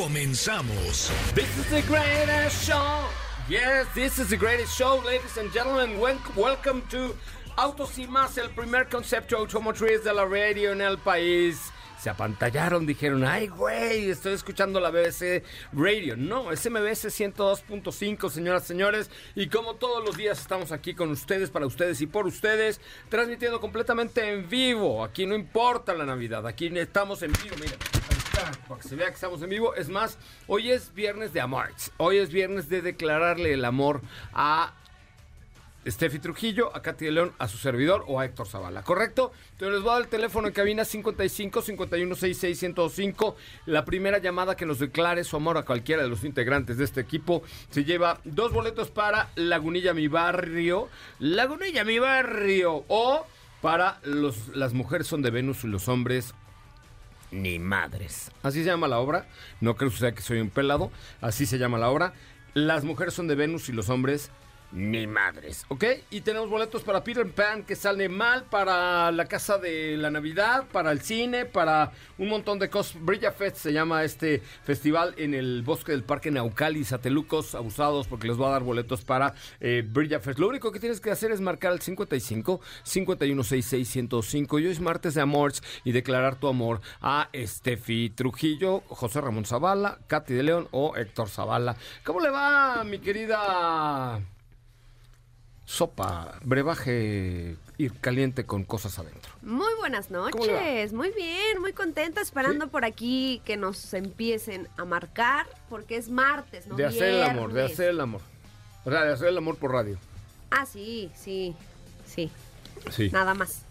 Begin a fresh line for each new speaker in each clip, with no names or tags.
Comenzamos.
This is the greatest show. Yes, this is the greatest show, ladies and gentlemen. Wel- Welcome to Autos y Más, el primer concepto automotriz de la radio en el país. Se apantallaron, dijeron, ay, güey, estoy escuchando la BBC Radio. No, es MBS 102.5, señoras señores. Y como todos los días estamos aquí con ustedes, para ustedes y por ustedes, transmitiendo completamente en vivo. Aquí no importa la Navidad, aquí estamos en vivo, miren. Para que se vea que estamos en vivo. Es más, hoy es viernes de Amarts. Hoy es viernes de declararle el amor a Steffi Trujillo, a Katy de León, a su servidor o a Héctor Zavala, ¿correcto? Entonces les voy a dar el teléfono en cabina 55 51 66 105. La primera llamada que nos declare su amor a cualquiera de los integrantes de este equipo se lleva dos boletos para Lagunilla Mi Barrio, Lagunilla Mi Barrio, o para las mujeres son de Venus y los hombres ni madres. Así se llama la obra. No creo que sea que soy un pelado. Así se llama la obra. Las mujeres son de Venus y los hombres ni madres. ¿Ok? Y tenemos boletos para Peter Pan que sale mal, para la casa de la Navidad, para el cine, para un montón de cosas. Brilla Fest se llama este festival en el bosque del Parque Naucali, Satelucos abusados, porque les voy a dar boletos para eh, Brilla Fest. Lo único que tienes que hacer es marcar el 55 5166 105 y hoy es martes de Amores y declarar tu amor a Estefi Trujillo, José Ramón Zavala, Katy de León o Héctor Zavala. ¿Cómo le va, mi querida sopa, brebaje ir caliente con cosas adentro?
Muy buenas
¿Cómo le
noches, muy bien, muy contenta, esperando por aquí que nos empiecen a marcar, porque es martes, ¿no?
de hacer el amor, de hacer el amor. O sea, de hacer el amor por radio.
Ah, sí, sí, sí,
Sí.
nada más.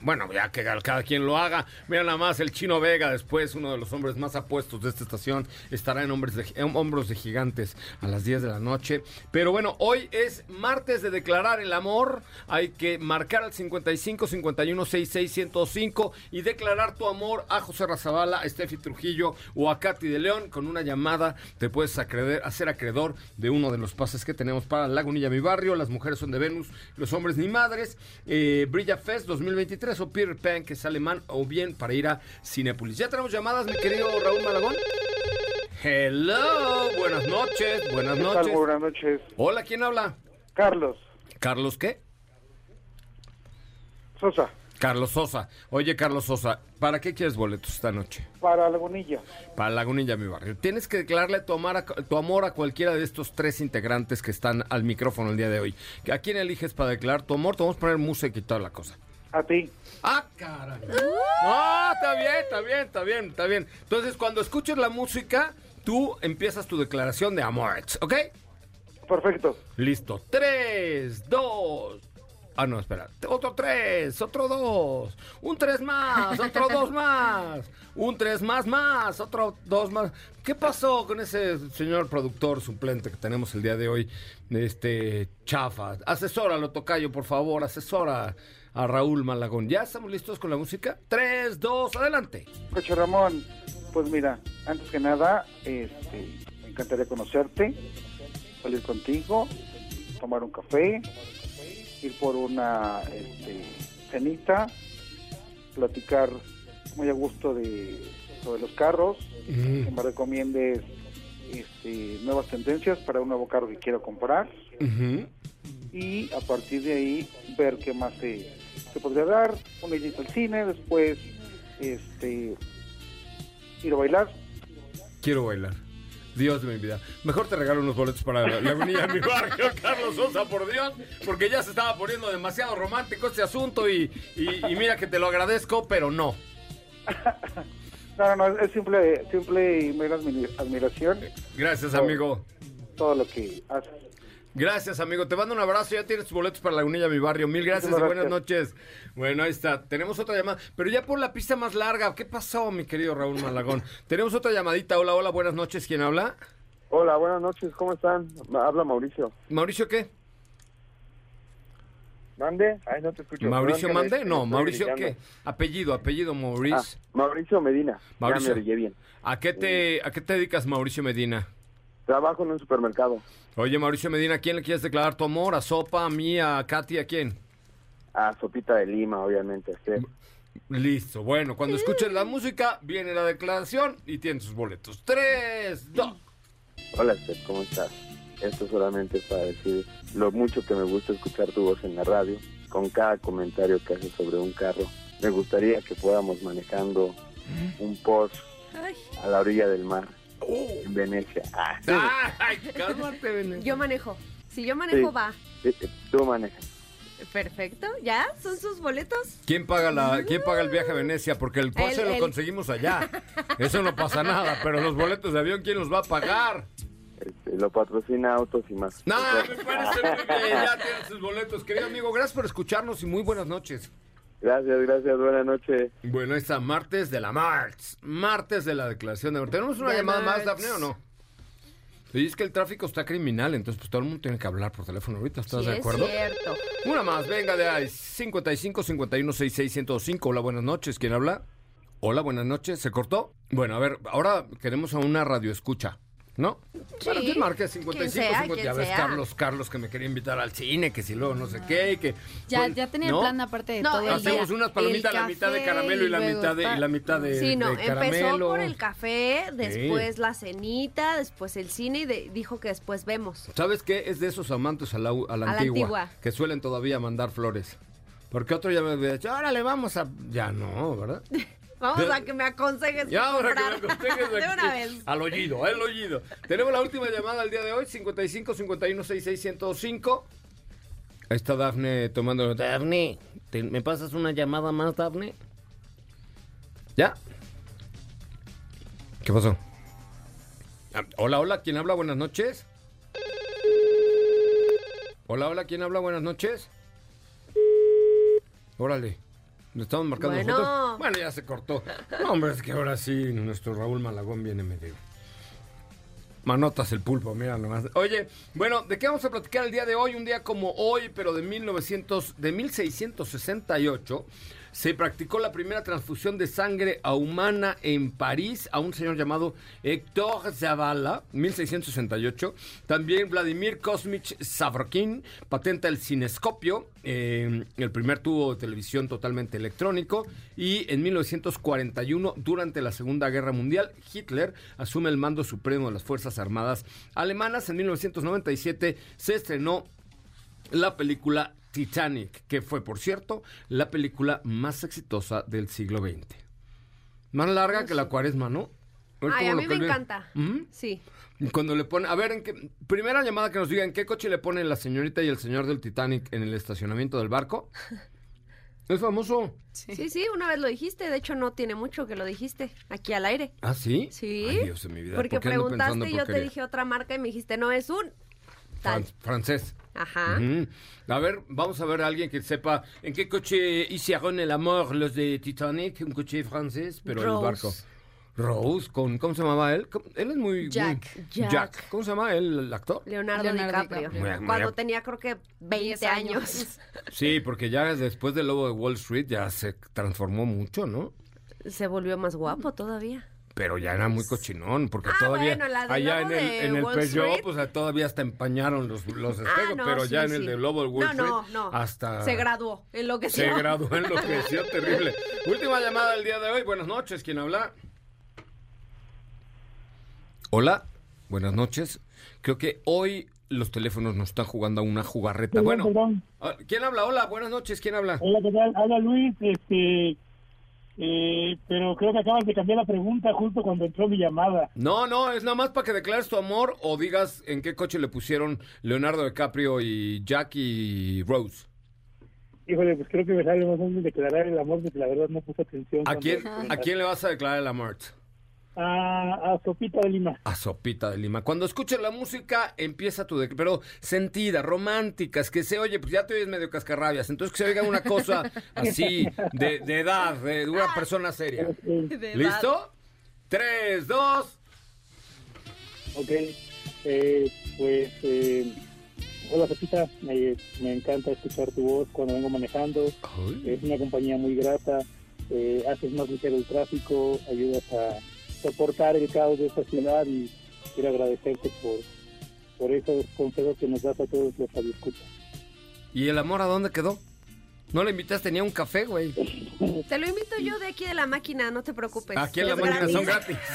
Bueno, ya que cada quien lo haga. Mira nada más, el Chino Vega, después uno de los hombres más apuestos de esta estación, estará en, hombres de, Hombros de Gigantes a las 10 de la noche. Pero bueno, hoy es martes de declarar el amor. Hay que marcar al 55 51 66 105 y declarar tu amor a José Razabala, a Steffi Trujillo o a Katy de León. Con una llamada te puedes acreeder- hacer acreedor de uno de los pases que tenemos para Lagunilla, mi barrio. Las mujeres son de Venus, los hombres ni madres. Eh, Brilla Fest 2023 o Peter Pan, que es alemán, o bien para ir a Cinépolis. Ya tenemos llamadas, mi querido Raúl Malagón. Hello, buenas noches, buenas
¿Qué tal?
noches.
Muy buenas noches.
Hola, ¿quién habla?
Carlos
Carlos, ¿qué?
Sosa,
Carlos Sosa. Oye, Carlos Sosa, ¿para qué quieres boletos esta noche?
para Lagunilla.
Para Lagunilla, mi barrio. Tienes que declararle tu amor, a, tu amor a cualquiera de estos tres integrantes que están al micrófono el día de hoy. ¿A quién eliges para declarar tu amor? Te vamos a poner música y toda la cosa.
A ti.
¡Ah, caray! No, está bien, está bien, está bien, está bien. Entonces, cuando escuches la música, tú empiezas tu declaración de amor, ¿ok?
Perfecto.
Listo. Tres, dos. Ah, no, espera. Otro tres, otro dos. Un tres más, otro dos más. Un tres más más, otro dos más. ¿Qué pasó con ese señor productor suplente que tenemos el día de hoy? Este, chafa. Asesóralo, Tocayo, por favor, asesora a Raúl Malagón. ¿Ya estamos listos con la música? Tres, dos, adelante.
Coche Ramón, pues mira, antes que nada, este, me encantaría conocerte, salir contigo, tomar un café, ir por una este, cenita, platicar muy a gusto de sobre los carros, que me recomiendes este, nuevas tendencias para un nuevo carro que quiero comprar
Ujú.
y a partir de ahí ver qué más se, se podría dar, una ida al cine, después este ir a bailar.
Quiero bailar. Dios de mi vida. Mejor te regalo unos boletos para la Lagunilla mi barrio, Carlos Sosa, por Dios, porque ya se estaba poniendo demasiado romántico este asunto y, y- y mira que te lo agradezco, pero no.
No, no, no, es simple, simple y mera admi- admiración
Gracias, amigo.
todo lo que haces.
Gracias, amigo. Te mando un abrazo. Ya tienes tus boletos para Lagunilla, mi barrio. Mil gracias y buenas noches. Bueno, ahí está. Tenemos otra llamada, pero ya por la pista más larga. ¿Qué pasó, mi querido Raúl Malagón? Tenemos otra llamadita. Hola, hola, buenas noches. ¿Quién habla?
Hola, buenas noches, ¿cómo están? Habla Mauricio.
¿Mauricio qué?
¿Mande? Ay, no te escucho.
¿Mauricio
Perdón
Mande?
me-
No, ¿Mauricio
brillando.
qué? Apellido, apellido Mauricio.
Ah, Mauricio Medina.
Mauricio.
Ya me orillé bien.
¿A qué te a qué te dedicas, Mauricio Medina?
Trabajo en un supermercado.
Oye, Mauricio Medina, ¿a quién le quieres declarar tu amor? ¿A Sopa, a mí, a Katy, a quién?
A Sopita de Lima, obviamente. este.
Listo. Bueno, cuando escuches la música, viene la declaración y tienes sus boletos. Tres, dos.
Hola, Steph, ¿cómo estás? Esto solamente es para decir lo mucho que me gusta escuchar tu voz en la radio, con cada comentario que haces sobre un carro. Me gustaría que fuéramos manejando un Porsche a la orilla del mar, en Venecia. Ah,
Ay, cálmate, Venecia.
yo manejo. Si yo manejo,
Sí.
va.
tú manejas.
Perfecto. ¿Ya? ¿Son sus boletos?
¿Quién paga la quién paga el viaje a Venecia? Porque el Porsche
El-
lo
el-
conseguimos allá. Eso no pasa nada, pero los boletos de avión ¿quién los va a pagar?
Este, lo patrocina Autos y más.
No, me parece muy bien, ya tienes sus boletos. Querido amigo, gracias por escucharnos y muy buenas noches.
Gracias, gracias, buenas noches.
Bueno, está martes de la Marts. Martes de la declaración de amor. ¿Tenemos una
De
llamada más,
Marts.
Dafne, o no? Sí, es que el tráfico está criminal, entonces pues todo el mundo tiene que hablar por teléfono ahorita. ¿Estás
Sí,
de acuerdo?
es cierto.
Una más, venga de ahí. 55 51 66 105. Hola, buenas noches. ¿Quién habla? Hola, buenas noches. ¿Se cortó? Bueno, a ver, ahora queremos a una radio escucha. ¿No?
Sí.
Bueno, que marque 55
Quien sea,
50. Ya ves,
sea.
Carlos, Carlos, que me quería invitar al cine, que si luego no sé qué, y que...
Ya,
Bueno,
ya tenía
¿no?
el plan aparte de
No,
todo el
Hacemos
día.
unas palomitas, la mitad de caramelo y la mitad de, y la mitad de,
Sí, no,
de
empezó por el café, después la cenita, después el cine y de- dijo que después vemos.
¿Sabes qué? Es de esos amantes a la, a la
A la
antigua,
antigua.
que suelen todavía mandar flores. Porque otro ya me había dicho, órale, vamos a... Ya no, ¿verdad?
Vamos
De-
a que me aconsejes.
Ya, ahora que me aconsejes
De
aquí.
una vez.
Al oído, al oído. Tenemos la última llamada del día de hoy, 55 51 66 105. Ahí está Dafne tomando. Dafne, ¿te- ¿me pasas una llamada más, Dafne? ¿Ya? ¿Qué pasó? Ah, Hola, hola, ¿quién habla? Buenas noches. Hola, hola, ¿quién habla? Buenas noches. Órale. ¿Le estamos marcando
Bueno.
nosotros? Bueno, ya se cortó. No, hombre, es que ahora sí, nuestro Raúl Malagón viene medio. Manotas el pulpo, mira nomás. Oye, bueno, ¿de qué vamos a platicar el día de hoy? Un día como hoy, pero de 1900, de 1668, se practicó la primera transfusión de sangre a humana en París a un señor llamado Héctor Zavala, 1668. También Vladimir Kosmich Savrokhin patenta el cinescopio, eh, el primer tubo de televisión totalmente electrónico. Y en 1941, durante la Segunda Guerra Mundial, Hitler asume el mando supremo de las Fuerzas Armadas Alemanas. En 1997 se estrenó la película Titanic, que fue, por cierto, la película más exitosa del siglo XX. Más larga que la cuaresma, ¿no? ver
Ay, a mí me encanta. Sí.
Cuando le pone, a ver, en qué, primera llamada que nos diga, ¿en qué coche le ponen la señorita y el señor del Titanic en el estacionamiento del barco? Es famoso.
Sí, sí, una vez lo dijiste. De hecho, no tiene mucho que lo dijiste aquí al aire.
¿Ah, sí?
Sí.
Ay, Dios de mi vida.
Porque
¿por qué ando
preguntaste y yo te dije otra marca y me dijiste, no, es un.
Fran- francés.
Ajá.
A ver, vamos a ver a alguien que sepa en qué coche hicieron el amor los de Titanic, un coche francés, pero
Rose.
el barco. Rose, con, ¿cómo se llamaba él? ¿Cómo- Él es muy...
Jack.
muy-
Jack.
¿Cómo se llama él, el actor?
Leonardo,
Leonardo
DiCaprio.
DiCaprio.
Cuando tenía creo que 20
10
años.
años.
Sí, porque ya después del Lobo de Wall Street ya se transformó mucho, ¿no?
Se volvió más guapo todavía.
Pero ya era muy cochinón, porque
Ah,
todavía
bueno, la
allá en el, en el Peugeot,
Street.
pues todavía hasta empañaron los, los espejos,
Ah, no,
pero ya
sí,
en el de Lobo de Wall
No, no,
Street
no.
hasta...
Se graduó en lo que
Se graduó en lo que decía terrible. Última llamada del día de hoy. Buenas noches, ¿quién habla? Hola, buenas noches. Creo que hoy los teléfonos nos están jugando a una jugarreta. Bueno,
perdón.
ah, ¿quién habla? Hola, buenas noches, ¿quién habla?
Hola, ¿qué tal? Habla Luis, este, eh, pero creo que acabas de cambiar la pregunta justo cuando entró mi llamada.
No, no, es nada más para que declares tu amor o digas en qué coche le pusieron Leonardo DiCaprio y Jack y Rose.
Híjole, pues creo que me sale más fácil declarar el amor porque la verdad no puse atención.
¿A quién, ¿A quién le vas a declarar el amor?
A, a Sopita de Lima.
A Sopita de Lima. Cuando escuches la música, empieza tu... Pero sentida, románticas, que se oye, pues ya te oyes medio cascarrabias. Entonces que se oiga una cosa así, de, de edad, de una persona seria. ¿Listo? Tres, dos...
ok. Eh, pues, eh, hola Pepita, me, me encanta escuchar tu voz cuando vengo manejando. Es una compañía muy grata, eh, haces más ligero el tráfico, ayudas a soportar el caos de esta ciudad y quiero agradecerte por, por esos consejos que nos das a todos los que escuchan.
¿Y el amor a dónde quedó? No le invitaste ni a un café, güey.
Te lo invito yo de aquí de la máquina, no te preocupes.
Aquí en la máquina son
gratis.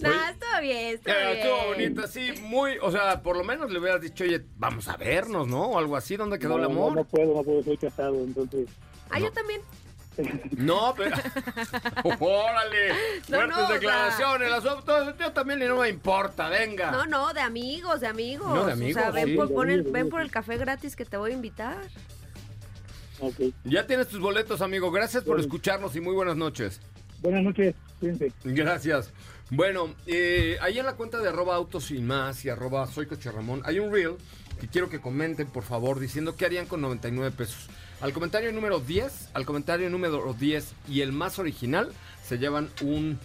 Nah, estuvo bien, estuvo
Eh,
bien.
Estuvo bonito, sí, muy, o sea, por lo menos le hubieras dicho, oye, vamos a vernos, ¿no? O algo así, ¿dónde quedó el
No, no,
amor?
No, puedo, no puedo, soy casado, entonces...
Ah, yo también.
No, pero. ¡Órale!
No,
Fuertes
no, o sea-
declaraciones. Las yo también y no me importa, venga.
No, no, de amigos, de amigos.
No, de amigos,
O sea, ven,
sí.
por, pon el- ven por el café gratis que te voy a invitar.
Ok.
Ya tienes tus boletos, amigo. Gracias por escucharnos y muy buenas noches.
Buenas noches, cuídense.
Gracias. Bueno, eh, ahí en la cuenta de arroba autos y más y arroba soy Coche Ramón hay un reel que quiero que comenten, por favor, diciendo qué harían con 99 pesos. Al comentario número 10, al comentario número 10 y el más original se llevan un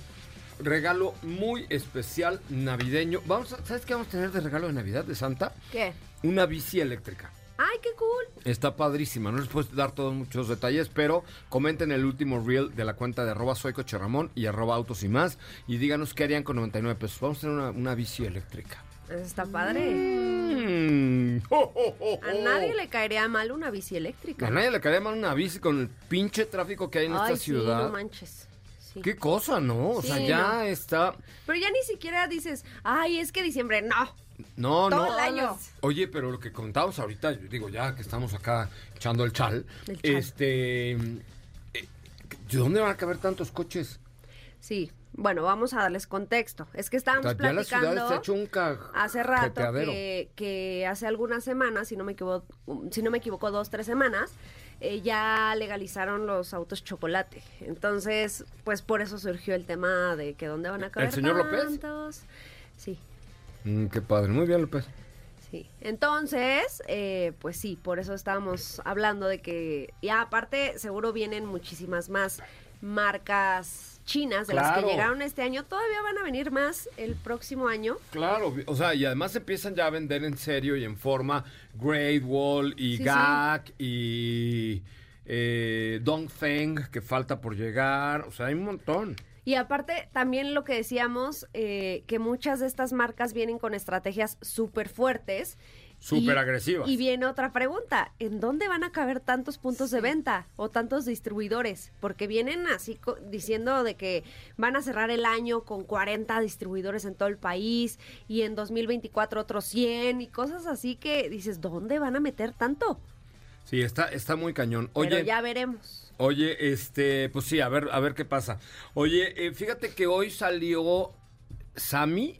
regalo muy especial navideño. Vamos a- ¿Sabes qué vamos a tener de regalo de Navidad de Santa?
¿Qué?
Una bici eléctrica.
Ay, qué cool.
Está padrísima, no les puedo dar todos muchos detalles, pero comenten el último reel de la cuenta de arroba soy Coche Ramón y arroba autos y más y díganos qué harían con 99 pesos. Vamos a tener una, una bici eléctrica.
Eso está padre.
Mm. ¡Jo, jo, jo,
A nadie le caería mal una bici eléctrica.
A nadie le caería mal una bici con el pinche tráfico que hay en
Ay,
esta
sí,
ciudad.
no manches. Sí.
Qué cosa, ¿no? O sea, ya
no.
está...
Pero ya ni siquiera dices, ay, es que diciembre, no.
No,
Todo
no.
el año.
Oye, pero lo que contábamos ahorita, yo digo, ya que estamos acá echando el chal,
El chal.
este... eh, ¿De dónde van a caber tantos coches?
Sí, bueno, vamos a darles contexto. Es que estábamos
ya
platicando
hecho un
hace rato que, que hace algunas semanas, si no me equivoco, si no me equivoco, dos, tres semanas, eh, ya legalizaron los autos chocolate. Entonces, pues por eso surgió el tema de que dónde van a caber
señor López?
Sí.
Mm, qué padre, muy bien, López.
Sí, entonces, eh, pues sí, por eso estábamos hablando de que, y aparte, seguro vienen muchísimas más marcas chinas de las que llegaron este año, todavía van a venir más el próximo año.
Claro, o sea, y además empiezan ya a vender en serio y en forma Great Wall y
Sí,
GAC y eh, Dongfeng, que falta por llegar. O sea, hay un montón.
Y aparte, también lo que decíamos, eh, que muchas de estas marcas vienen con estrategias súper fuertes.
Súper agresivas.
Y viene otra pregunta, ¿en dónde van a caber tantos puntos de venta o tantos distribuidores? Porque vienen así diciendo de que van a cerrar el año con 40 distribuidores en todo el país y en 2024 otros 100 y cosas así que dices, ¿dónde van a meter tanto?
Sí, está, está muy cañón.
Pero
Oye,
ya veremos.
oye, este, pues sí, a ver, a ver qué pasa. Oye, eh, fíjate que hoy salió Sammy,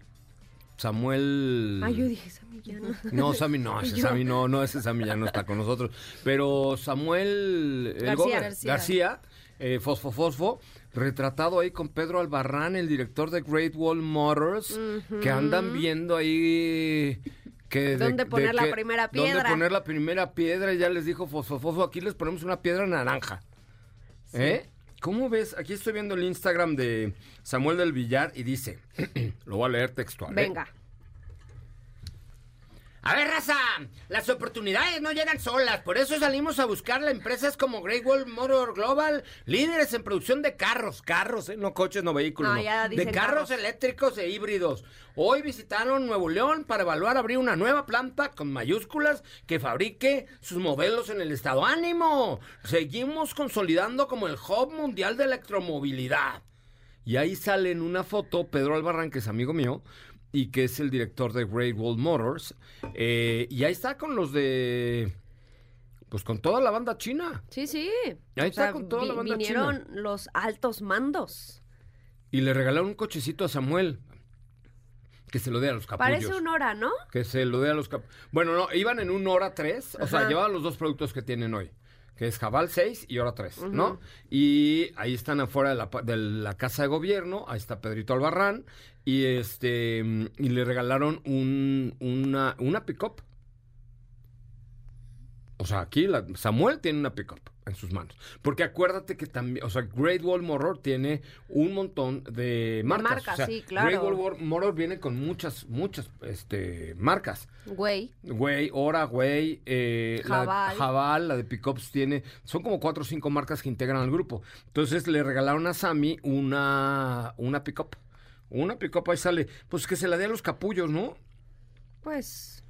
Samuel.
Ay, yo dije, Sammy, ya no.
No, Sammy no, ese Sammy no, no, ese Sammy ya no está con nosotros. Pero Samuel el
García.
Gómez,
García.
García, eh, Fosfo Fosfo, retratado ahí con Pedro Albarrán, el director de Great Wall Motors, que andan viendo ahí que
¿Dónde
de
poner la
que-
primera
Dónde
piedra?
poner la primera piedra y ya les dijo Fosfo Fosfo, aquí les ponemos una piedra naranja. ¿Eh? ¿Cómo ves? Aquí estoy viendo el Instagram de Samuel del Villar y dice, lo voy a leer textual. ¿eh? A ver, raza, las oportunidades no llegan solas, por eso salimos a buscar a empresas como Great Wall Motor Global, líderes en producción de carros, carros, ¿eh? no coches, no vehículos,
No,
no.
ya
de carros. eléctricos e híbridos. Hoy visitaron Nuevo León para evaluar abrir una nueva planta con mayúsculas que fabrique sus modelos en el estado. ¡Ánimo! Seguimos consolidando como el hub mundial de electromovilidad. Y ahí sale en una foto Pedro Albarrán, que es amigo mío, y que es el director de Great Wall Motors. eh, y ahí está con los de... Pues con toda la banda china.
Sí, sí.
Ahí está con toda la banda
vinieron los altos mandos.
Y le regalaron un cochecito a Samuel. Que se lo dé a los capullos.
Parece un hora, ¿no?
Que se lo dé a los cap... Bueno, no, iban en un hora 3. O sea, llevaban los dos productos que tienen hoy. Que es Jabal 6 y hora 3, ¿no? Y ahí están afuera de la, pa- de la casa de gobierno. Ahí está Pedrito Albarrán. Y este mm, y le regalaron un, una, una pick-up. O sea, aquí la- Samuel tiene una pick-up. en sus manos. Porque acuérdate que también, o sea, Great Wall Motor tiene un montón de marcas.
marcas,
o sea,
sí, claro.
Great Wall Motor viene con muchas, muchas este, marcas.
Güey.
Güey, Ora, Güey, eh, la
Jabal.
Jabal, la de Pickups tiene, son como cuatro o cinco marcas que integran al grupo. Entonces le regalaron a Sammy una, una Pickup. Una Pickup ahí sale, pues que se la dé a los capullos, ¿no?
Pues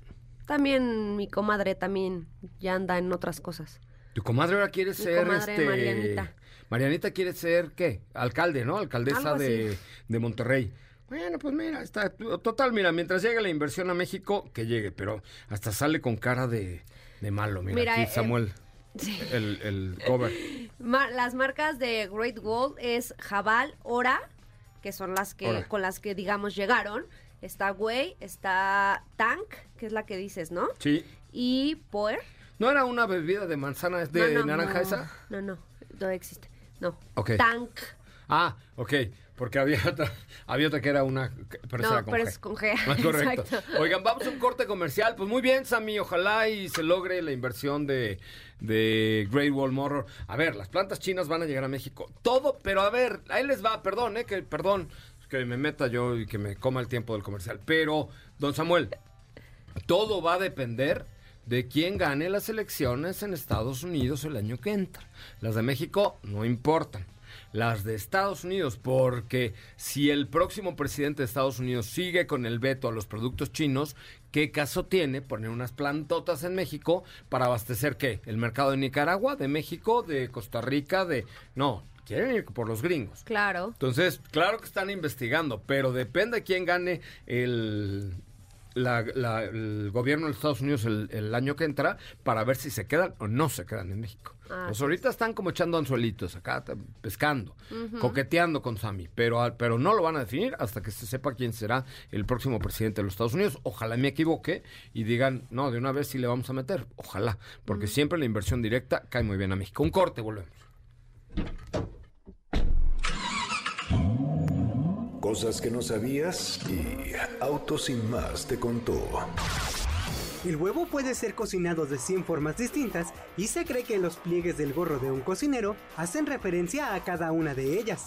también mi comadre también ya anda en otras cosas.
Tu comadre ahora quiere
Mi
ser,
comadre
este...
Marianita.
Marianita quiere ser, ¿qué? Alcalde, ¿no? Alcaldesa de, de Monterrey. Bueno, pues mira, está total, mira, mientras llegue la inversión a México, que llegue, pero hasta sale con cara de, de malo, mira,
Mira,
aquí
eh,
Samuel,
Sí.
el, el cover.
Las marcas de Great Wall es Jabal, Ora, que son las que con las que digamos llegaron. Está Güey, está Tank, que es la que dices, ¿no?
Sí.
Y Poer.
¿No era una bebida de manzana, es de
No, no,
naranja
no.
esa?
No, no, no existe. No.
Ok.
Tank.
Ah, ok, porque había otra, había otra que era una, pero esa
No,
con
pero
G.
es con G.
Ah, correcto.
Exacto.
Oigan, vamos a un corte comercial. Pues muy bien, Sammy, ojalá y se logre la inversión de, de Great Wall Motor. A ver, las plantas chinas van a llegar a México. Todo, pero a ver, ahí les va, perdón, eh, que perdón, que me meta yo y que me coma el tiempo del comercial. Pero, don Samuel, todo va a depender de quién gane las elecciones en Estados Unidos el año que entra. Las de México no importan. Las de Estados Unidos, porque si el próximo presidente de Estados Unidos sigue con el veto a los productos chinos, ¿qué caso tiene poner unas plantotas en México para abastecer qué? ¿El mercado de Nicaragua, de México, de Costa Rica, de... No, quieren ir por los gringos.
Claro.
Entonces, claro que están investigando, pero depende de quién gane el, la- la- el gobierno de los Estados Unidos el, el año que entra para ver si se quedan o no se quedan en México.
Ah,
pues ahorita están como echando anzuelitos acá, pescando, coqueteando con Sammy, pero, pero no lo van a definir hasta que se sepa quién será el próximo presidente de los Estados Unidos. Ojalá me equivoque y digan, no, de una vez sí le vamos a meter. Ojalá, porque siempre la inversión directa cae muy bien a México. Un corte, volvemos.
Cosas que no sabías y Autos sin más te contó.
El huevo puede ser cocinado de 100 formas distintas y se cree que los pliegues del gorro de un cocinero hacen referencia a cada una de ellas.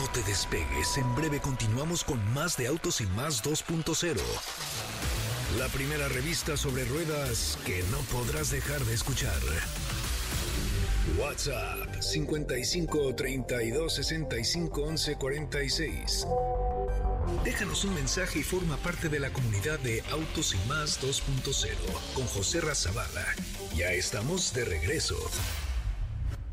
No te despegues, en breve continuamos con más de Autos y más 2.0. La primera revista sobre ruedas que no podrás dejar de escuchar. WhatsApp 55 32 65 11 46. Déjanos un mensaje y forma parte de la comunidad de Autos y Más 2.0 con José Razabala. Ya estamos de regreso.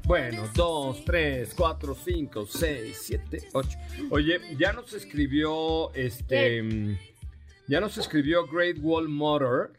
Bueno, dos, tres, cuatro, cinco, seis, siete, ocho. Oye, ya nos escribió este. mm, Ya nos escribió Great Wall Motor.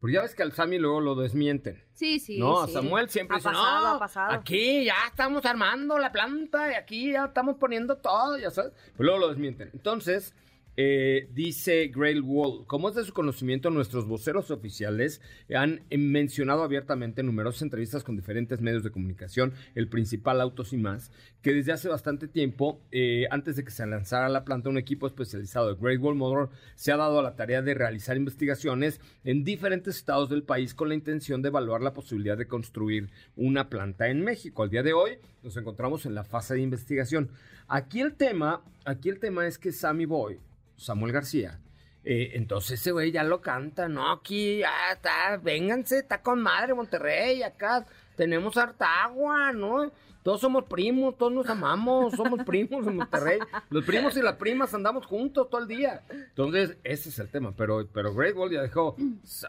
Porque ya ves que al Sammy luego lo desmienten.
Sí, sí.
no,
sí.
Samuel siempre
ha
dice,
pasado,
no,
ha pasado.
aquí ya estamos armando la planta y aquí ya estamos poniendo todo, ya sabes. Pero luego lo desmienten. Entonces, eh, dice Great Wall, como es de su conocimiento, nuestros voceros oficiales han mencionado abiertamente en numerosas entrevistas con diferentes medios de comunicación, el principal Autos y más, que desde hace bastante tiempo, eh, antes de que se lanzara la planta, un equipo especializado de Great Wall Motor se ha dado a la tarea de realizar investigaciones en diferentes estados del país con la intención de evaluar la posibilidad de construir una planta en México. Al día de hoy nos encontramos en la fase de investigación. Aquí el tema, aquí el tema es que Sammy Boy, Samuel García, eh, entonces ese güey ya lo canta, no, aquí está, vénganse, está con madre Monterrey, acá tenemos harta agua, ¿no? Todos somos primos, todos nos amamos, somos primos en Monterrey. Los primos y las primas andamos juntos todo el día. Entonces, ese es el tema. Pero, pero Great Wall ya dejó,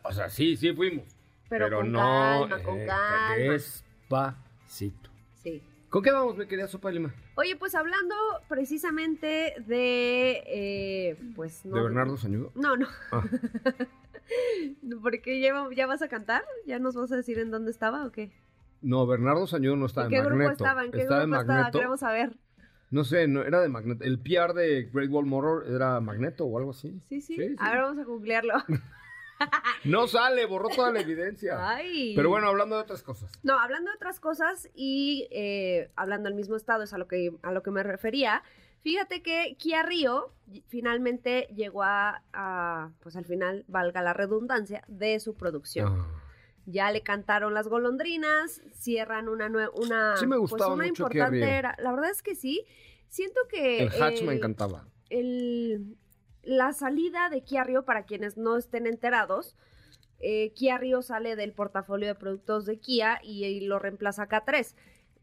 o sea, sí, sí fuimos.
Pero con
no,
calma, con
eh,
calma.
Despacito.
Sí.
¿Con qué vamos, mi querida Sopa de Lima?
Oye, pues hablando precisamente de, eh, pues no.
¿De Bernardo Sañudo?
No, no.
Ah.
Porque ya, va- ya vas a cantar, ya nos vas a decir en dónde estaba o qué.
No, Bernardo Sañudo no estaba
¿En
en
qué grupo
Magneto.
estaba? ¿En qué
estaba
grupo
en
estaba?
Magneto.
Queremos saber.
No sé, no, era de Magneto. El PR de Great Wall Motor era Magneto o algo así.
Sí, sí.
Sí, sí.
A ver, vamos a googlearlo.
No sale, borró toda la evidencia.
Ay.
Pero bueno, hablando de otras cosas.
No, hablando de otras cosas y eh, hablando del mismo estado, es a lo que, a lo que me refería. Fíjate que Kia Río finalmente llegó a, a, pues al final, valga la redundancia, de su producción.
Ah.
Ya le cantaron las golondrinas, cierran una una
Sí me
pues una
mucho
importante era. La verdad es que sí. Siento que
El hatch me encantaba.
el- la salida de Kia Rio, para quienes no estén enterados, eh, Kia Rio sale del portafolio de productos de Kia y, y lo reemplaza K3.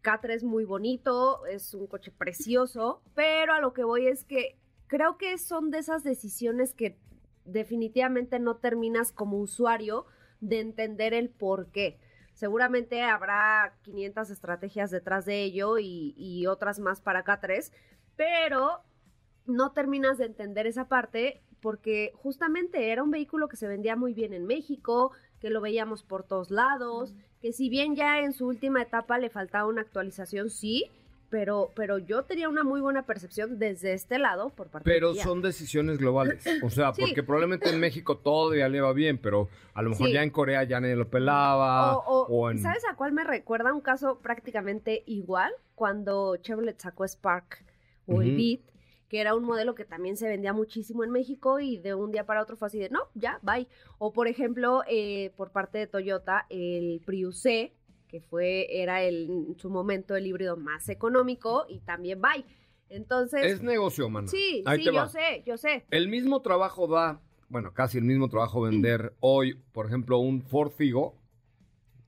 K3 muy bonito, es un coche precioso, pero a lo que voy es que creo que son de esas decisiones que definitivamente no terminas como usuario de entender el por qué. Seguramente habrá 500 estrategias detrás de ello y, y otras más para K3, pero no terminas de entender esa parte porque justamente era un vehículo que se vendía muy bien en México, que lo veíamos por todos lados, que si bien ya en su última etapa le faltaba una actualización, sí, pero, pero yo tenía una muy buena percepción desde este lado por parte
Pero
de
son decisiones globales. O sea,
Sí.
porque probablemente en México todavía le va bien, pero a lo mejor
Sí.
ya en Corea ya nadie lo pelaba.
O, o-
o en...
¿Sabes a cuál me recuerda? Un caso prácticamente igual, cuando Chevrolet sacó Spark o el
Ujú.
Beat, que era un modelo que también se vendía muchísimo en México y de un día para otro fue así de, no, ya, bye. O por ejemplo, eh, por parte de Toyota, el Prius C, que fue, era el, en su momento el híbrido más económico y también bye. Entonces,
Es negocio, mano.
sí,
Ahí
sí, yo sé, yo sé.
El mismo trabajo da, bueno, casi el mismo trabajo vender hoy, por ejemplo, un Ford Figo.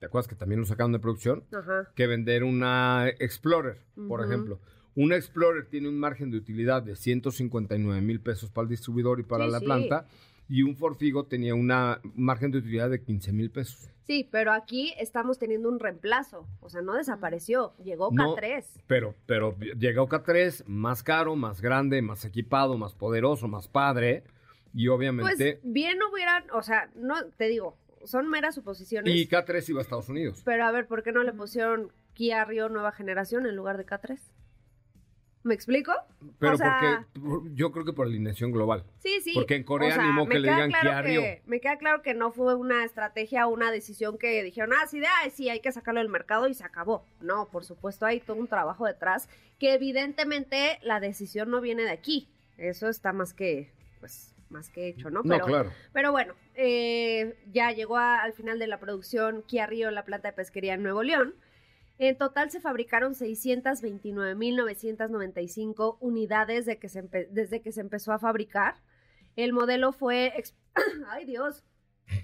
¿Te acuerdas que también lo sacaron de producción?
Ajá.
que vender una Explorer, por ejemplo. Una Explorer tiene un margen de utilidad de 159 mil pesos para el distribuidor y para
Sí,
la
sí.
planta. Y un Ford Figo tenía una margen de utilidad de 15 mil pesos.
Sí, pero aquí estamos teniendo un reemplazo. O sea, no desapareció. Llegó
No,
K3.
Pero, pero llegó K3 más caro, más grande, más equipado, más poderoso, más padre. Y
Pues
obviamente.
bien hubieran, o sea, no te digo, son meras suposiciones.
y K3 iba a Estados Unidos.
Pero a ver, ¿por qué no le pusieron Kia Rio nueva generación en lugar de K3? ¿Me explico?
Pero
o sea-
porque por- yo creo que por alineación global.
Sí, sí.
Porque en Corea
O sea, me
que le digan
claro que-. Me queda claro que no fue una estrategia o una decisión que dijeron, ah, sí, de, ay, sí, hay que sacarlo del mercado y se acabó. No, por supuesto, hay todo un trabajo detrás que evidentemente la decisión no viene de aquí. Eso está más que, pues, más que hecho, ¿no?
No, claro.
Pero bueno, eh, ya llegó a- al final de la producción Kia en la planta de pesquería en Nuevo León. En total se fabricaron 629.995 unidades de que se desde que se empezó a fabricar. El modelo fue... ¡Ay, Dios!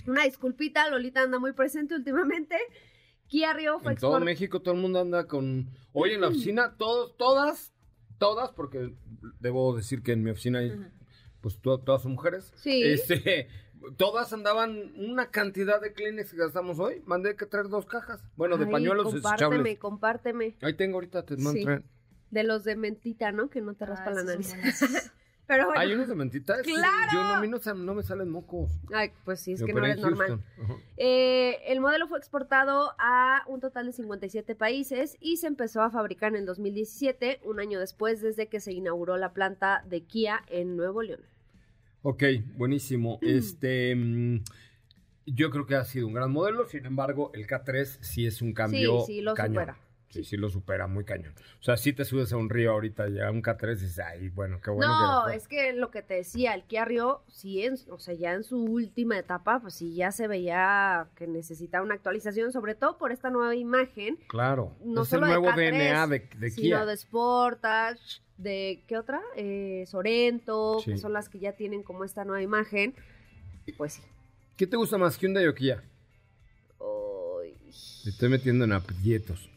Una disculpita, Lolita anda muy presente últimamente. Kia Rio fue
En todo México todo el mundo anda con... Oye, en la oficina, todos, todas, todas, porque debo decir que en mi oficina hay, pues to- todas son mujeres.
Sí.
Este, todas andaban una cantidad de Kleenex que gastamos hoy. Mandé que traer dos cajas. Bueno, de
Ay,
pañuelos
compárteme,
desechables.
compárteme.
Ahí tengo ahorita, te mando
Sí.
traer.
De los de mentita, ¿no? Que no te
Ah,
raspa la nariz. Pero bueno.
¿Hay unos de mentitas?
¡Claro!
Yo no, a mí no, se- no me salen mocos.
Ay, pues sí, es que no eres normal. Eh, el modelo fue exportado a un total de 57 países y se empezó a fabricar en el 2017, un año después desde que se inauguró la planta de Kia en Nuevo León.
Ok, buenísimo. Este, mm, yo creo que ha sido un gran modelo, sin embargo, el K3 sí es un cambio
sí, lo
cañón.
supera.
Sí, sí lo supera muy cañón. O sea, si te subes a un río ahorita y a un K3 y dices, ay, bueno, qué bueno
no,
que
es que lo que te decía, el Kia Rio, sí, en, o sea, ya en su última etapa, pues sí, ya se veía que necesitaba una actualización, sobre todo por esta nueva imagen,
Claro,
no
es el
solo de
nuevo
K3,
DNA de, de
sino
Kia.
de Sportage, de ¿qué otra? Eh, Sorento, que son las que ya tienen como esta nueva imagen. Pues sí.
¿Qué te gusta más, Hyundai o Kia? Te estoy metiendo en aprietos.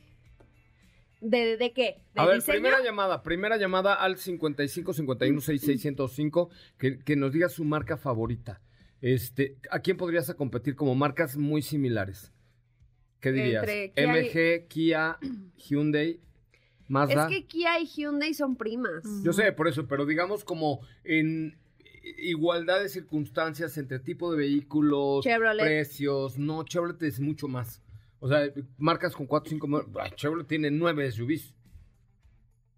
¿De, de qué? ¿De
A ver,
diseño?
primera llamada, primera llamada al 55 51 66 105, que, que nos diga su marca favorita. Este, ¿a quién podrías a competir como marcas muy similares? ¿Qué dirías?
Entre Kia y-
MG, Kia, Hyundai, Mazda.
Es que Kia y Hyundai son primas.
Yo sé, por eso, pero digamos como en igualdad de circunstancias entre tipo de vehículos,
Chevrolet.
precios. No, Chevrolet es mucho más. O sea, marcas con 4 o 5... Chevrolet tiene 9 SUVs.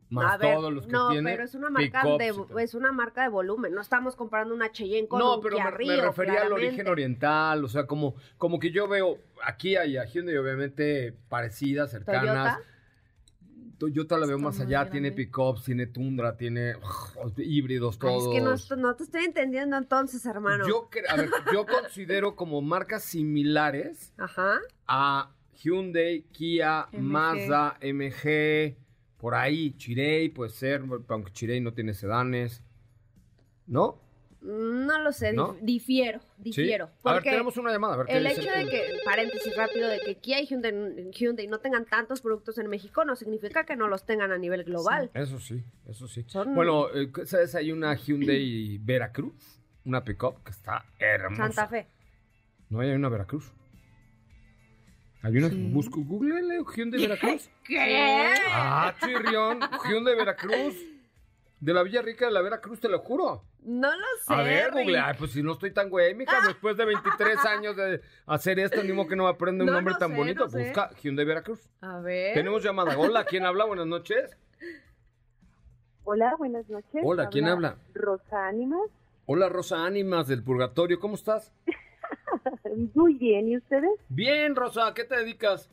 Más
A ver,
todos los que
no,
tiene.
pero es una marca de es una marca de volumen. No estamos comparando una Cheyenne con
No,
un
pero
Kia
me, refería al origen oriental, o sea, como, como que yo veo a Kia y a Hyundai obviamente parecidas, cercanas.
Toyota.
Yo te la veo más allá, tiene pickups, tiene tundra, tiene ugh, híbridos
Ay,
todos.
es que no, te estoy entendiendo entonces, hermano.
Yo, cre- a ver, yo considero como marcas similares
Ajá.
a Hyundai, Kia,
MG.
Mazda, MG, por ahí, Chirei puede ser, aunque Chirei no tiene sedanes. ¿No?
No lo sé, dif-
¿No?
difiero,
¿Sí?
difiero.
A ver,
Porque
tenemos una llamada. A ver, ¿qué
el hecho de que, paréntesis rápido, de que Kia y Hyundai, Hyundai no tengan tantos productos en México no significa que no los tengan a nivel global.
Eso sí, eso sí.
Son-
Bueno, eh, ¿sabes? Hay una Hyundai Veracruz, una pickup que está hermosa.
Santa Fe.
No, hay una Veracruz. Hay una, busco, Google Hyundai Veracruz.
¿Qué?
Ah, chirrión, Hyundai Veracruz. De la Villa Rica de la Veracruz, te lo juro.
No lo sé.
A ver,
Rick.
Google, ay, pues si no estoy tan güey, mija, después de 23 años de hacer esto, ni modo que no me aprende un
No,
nombre
no
tan
sé,
bonito.
no sé.
Busca Hyundai Veracruz.
A ver.
Tenemos llamada. Hola, ¿quién habla? Buenas noches.
Hola, buenas noches.
Hola, ¿quién habla?
Rosa Ánimas.
Hola, Rosa Ánimas del Purgatorio, ¿cómo estás?
Muy bien, ¿y ustedes?
Bien, Rosa, ¿a qué te dedicas?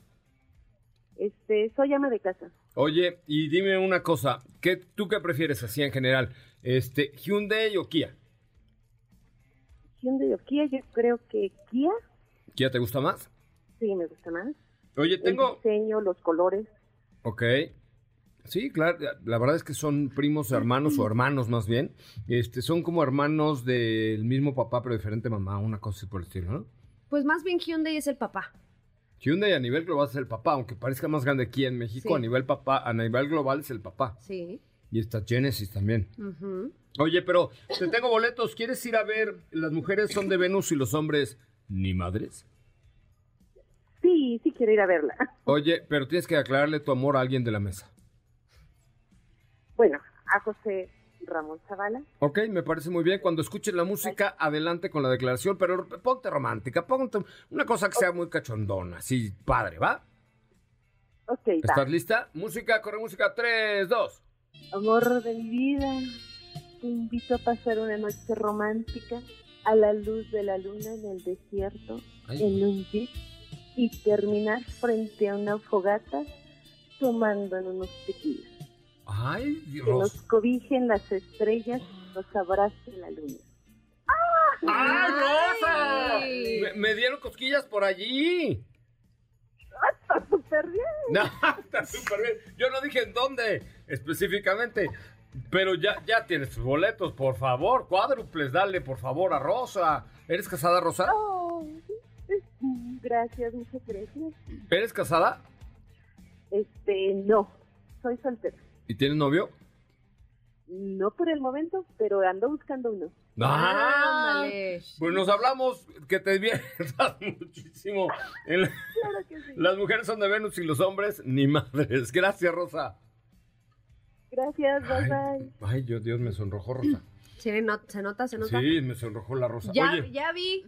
Este, soy ama de casa.
Oye, y dime una cosa, ¿qué, ¿tú qué prefieres así en general? Este, ¿Hyundai o Kia?
Hyundai o Kia, yo creo que Kia,
¿Kia te gusta más?
sí, me gusta más.
Oye,
El
tengo...
diseño, los colores.
Ok. Sí, claro, la verdad es que son primos hermanos o hermanos más bien. Este, son como hermanos del mismo papá pero diferente mamá, una cosa así por el estilo, ¿no?
Pues más bien Hyundai es el papá.
Hyundai a nivel global es el papá, aunque parezca más grande aquí en México,
Sí.
a nivel papá, a nivel global es el papá.
Sí.
Y está Genesis también.
Ujú.
Oye, pero te tengo boletos, ¿quieres ir a ver las mujeres son de Venus y los hombres ni madres?
Sí, sí quiero ir a verla.
Oye, pero tienes que aclararle tu amor a alguien de la mesa.
Bueno, a José Ramón Zavala.
Ok, me parece muy bien. Cuando escuches la música, adelante con la declaración, pero ponte romántica, ponte una cosa que sea muy cachondona, así padre, ¿va?
Ok, va.
¿Estás lista? Música, corre música, 3, 2.
Amor de mi vida, te invito a pasar una noche romántica a la luz de la luna en el desierto,
Ay.
en un jeep, y terminar frente a una fogata tomando en unos tequilas.
Ay,
Que
Ros-
nos cobijen las estrellas, nos abrace la luna.
¡Ay, Rosa! Me, me dieron cosquillas por allí.
Está súper bien.
No, está súper bien. Yo no dije en dónde específicamente, pero ya, ya tienes tus boletos, por favor, cuádruples, dale por favor a Rosa. ¿Eres casada, Rosa?
Oh, gracias, muchas gracias.
¿Eres casada?
Este, no, soy soltera.
¿Y tienes novio?
No por el momento, pero ando buscando uno.
¡Ah!
Ándale.
Pues nos hablamos que te diviertas muchísimo. En la-
Claro que sí.
Las mujeres son de Venus y los hombres ni madres. Gracias, Rosa.
Gracias, bye bye.
Ay, ay, Dios, Dios, me sonrojó Rosa.
Sí, no- se nota, se nota.
Sí, me sonrojó la Rosa.
Ya,
Oye,
ya vi.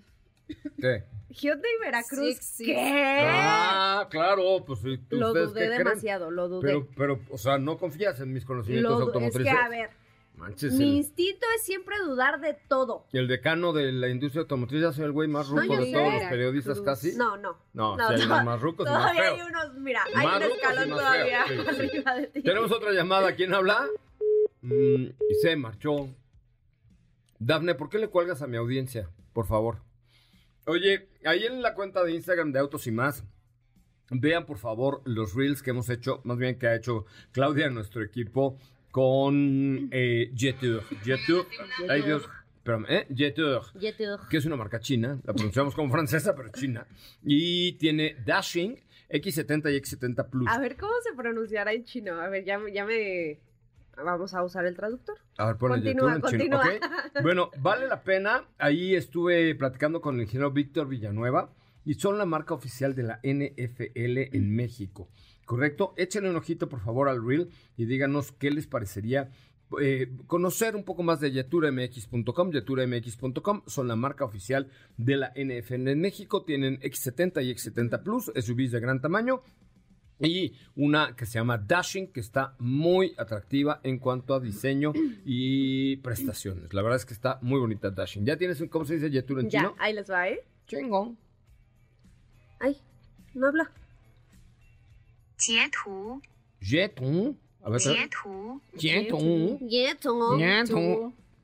¿Qué?
Hyundai Veracruz.
Sí, sí.
¿Qué?
Ah, claro, pues sí,
lo
¿ustedes
dudé
qué creen?
demasiado, lo dudé.
Pero, pero, o sea, no confías en mis conocimientos
Lo du- es
automotrices.
que, a ver,
Manches,
mi
el,
instinto es siempre dudar de todo.
el decano de la industria automotriz ya soy el güey más
No,
ruco de
sé.
todos los periodistas
Cruz.
casi.
No, no.
No, hay unos más rucos y más
Todavía
feos.
hay unos, mira, hay
Más
un
y
escalón
más
todavía
feos, sí, sí.
arriba de ti.
Tenemos otra llamada. ¿Quién habla? Mm, y se marchó. Dafne, ¿por qué le cuelgas a mi audiencia? Por favor. Oye, ahí en la cuenta de Instagram de Autos y más, vean por favor los reels que hemos hecho, más bien que ha hecho Claudia, nuestro equipo, con eh, Jetur. Jetur. Ay Dios, espérame, ¿eh? Jetur
Jetur.
que es una marca china, la pronunciamos como francesa, pero china, y tiene Dashing X70 y X70 Plus.
A ver, ¿cómo se pronunciará en chino? A ver, ya, me- ya me... Vamos a usar el traductor.
A ver, ponle
Continúa,
YouTube en. Bueno, vale la pena. Ahí estuve platicando con el ingeniero Víctor Villanueva y son la marca oficial de la NFL en México. ¿Correcto? Échenle un ojito, por favor, al reel y díganos qué les parecería eh, conocer un poco más de yeturamx.com. Yeturamx.com son la marca oficial de la NFL en México. Tienen X70 y X70 Plus, SUVs de gran tamaño. Y una que se llama Dashing, que está muy atractiva en cuanto a diseño y prestaciones. La verdad es que está muy bonita Dashing. ¿Ya tienes, un, cómo se dice, Yetur en
ya,
chino?
ahí les va, ¿eh?
Chingón.
Ay, no habla.
Yetu.
Yetu. A ver,